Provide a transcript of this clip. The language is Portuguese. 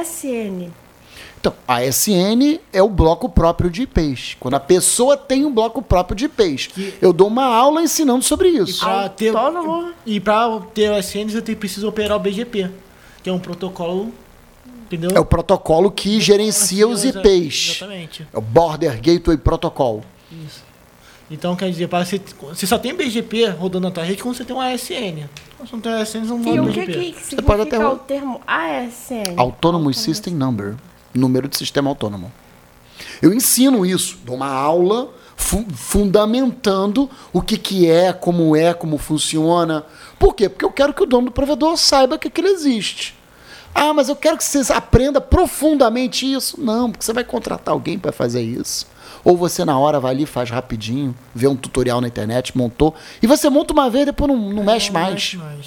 ASN. Então, a ASN é o bloco próprio de IPs. Quando a pessoa tem um bloco próprio de IPs. Que- Eu dou uma aula ensinando sobre isso. e pra ter o SN, você precisa operar o BGP, que é um protocolo, entendeu? É o protocolo que gerencia os IPs. Exatamente. É o Border Gateway Protocol. Isso. Então, quer dizer, para você, você só tem BGP rodando na tua rede quando você tem um ASN. Não E o que, que pode até- significa o termo ASN? Autonomous System Number. Número de sistema autônomo. Eu ensino isso. Dou uma aula fu- fundamentando o que, que é, como é, como funciona. Por quê? Porque eu quero que o dono do provedor saiba que aquilo existe. Ah, mas eu quero que você aprenda profundamente isso. Não, porque você vai contratar alguém para fazer isso. Ou você na hora vai ali, faz rapidinho, vê um tutorial na internet, montou. E você monta uma vez, depois não, não mexe Não mais. mexe mais.